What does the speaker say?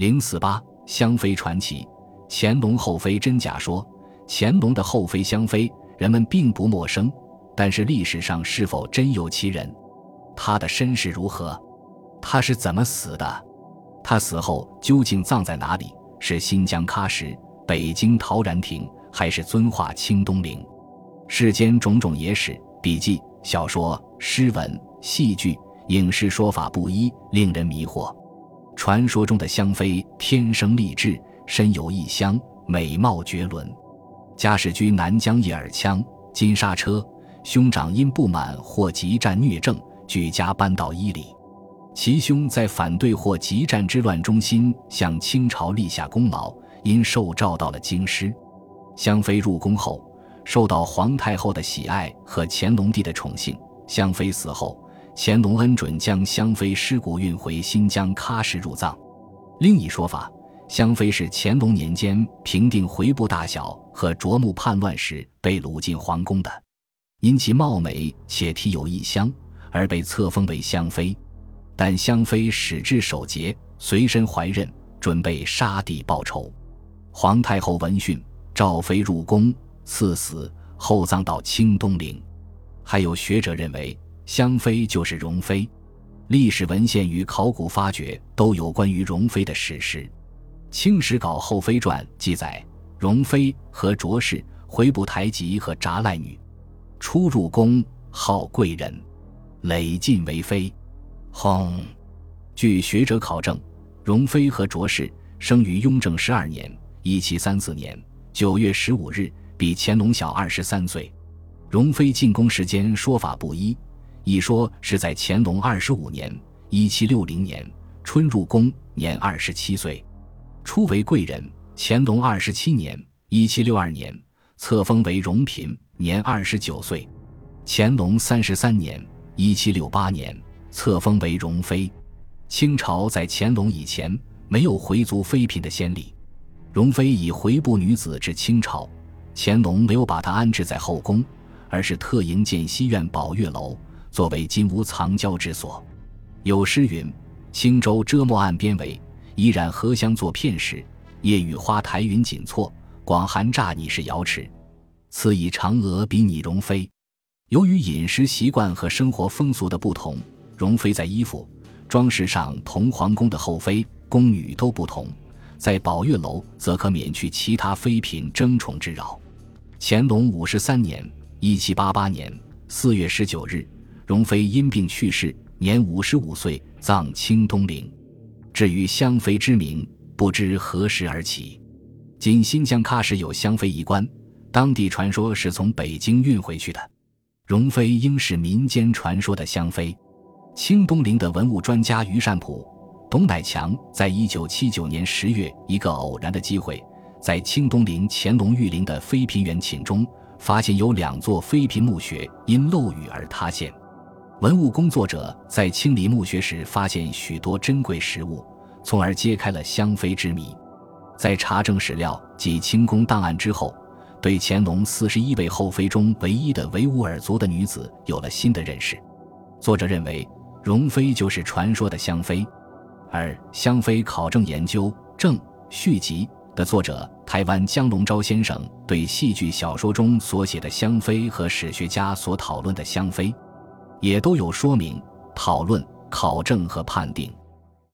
零四八香妃传奇，乾隆后妃真假说。乾隆的后妃香妃，人们并不陌生，但是历史上是否真有其人？她的身世如何？她是怎么死的？她死后究竟葬在哪里？是新疆喀什、北京陶然亭，还是遵化清东陵？世间种种野史、笔记、小说、诗文、戏剧、影视说法不一，令人迷惑。传说中的香妃天生丽质，身有异香，美貌绝伦。家世居南疆叶尔羌，金沙车，兄长因不满或急战虐政，举家搬到伊犁。其兄在反对或急战之乱中心向清朝立下功劳，因受召到了京师。香妃入宫后，受到皇太后的喜爱和乾隆帝的宠幸。香妃死后，乾隆恩准将香妃尸骨运回新疆喀什入葬。另一说法。香妃是乾隆年间平定回部大小和卓木叛乱时被掳进皇宫的，因其貌美且体有异香，而被册封为香妃。但香妃始至守节，随身怀刃，准备杀敌报仇。皇太后闻讯，召妃入宫，赐死后葬到清东陵。还有学者认为，香妃就是容妃。历史文献与考古发掘都有关于容妃的史实。《清史稿后妃传》记载，容妃和卓氏回部台吉和札赖女，初入宫号贵人，累进为妃。轰！据学者考证，容妃和卓氏生于雍正十二年（一七三四年）九月十五日，比乾隆小二十三岁。容妃进宫时间说法不一，一说是在乾隆二十五年（一七六零年）春入宫，年二十七岁。初为贵人，乾隆二十七年（一七六二年）册封为荣嫔，年二十九岁；乾隆三十三年（一七六八年）册封为荣妃。清朝在乾隆以前没有回族妃嫔的先例。容妃以回部女子至清朝，乾隆没有把她安置在后宫，而是特营建西苑宝月楼，作为金屋藏娇之所。有诗云：“青州遮墨岸边围。”依然荷香作片时，夜雨花台云锦错，广寒乍拟是瑶池。此以嫦娥比拟容妃。由于饮食习惯和生活风俗的不同，容妃在衣服装饰上同皇宫的后妃、宫女都不同。在宝月楼，则可免去其他妃嫔争宠之扰。乾隆五十三年（一七八八年）四月十九日，容妃因病去世，年五十五岁，葬清东陵。至于香妃之名，不知何时而起。今新疆喀什有香妃一官，当地传说是从北京运回去的。容妃应是民间传说的香妃。清东陵的文物专家于善普、董乃强，在一九七九年十月一个偶然的机会，在清东陵乾隆御陵的妃嫔园寝中，发现有两座妃嫔墓穴因漏雨而塌陷。文物工作者在清理墓穴时，发现许多珍贵实物，从而揭开了香妃之谜。在查证史料及清宫档案之后，对乾隆四十一位后妃中唯一的维吾尔族的女子有了新的认识。作者认为，容妃就是传说的香妃。而《香妃考证研究正续集》的作者台湾江龙昭先生对戏剧小说中所写的香妃和史学家所讨论的香妃。也都有说明、讨论、考证和判定。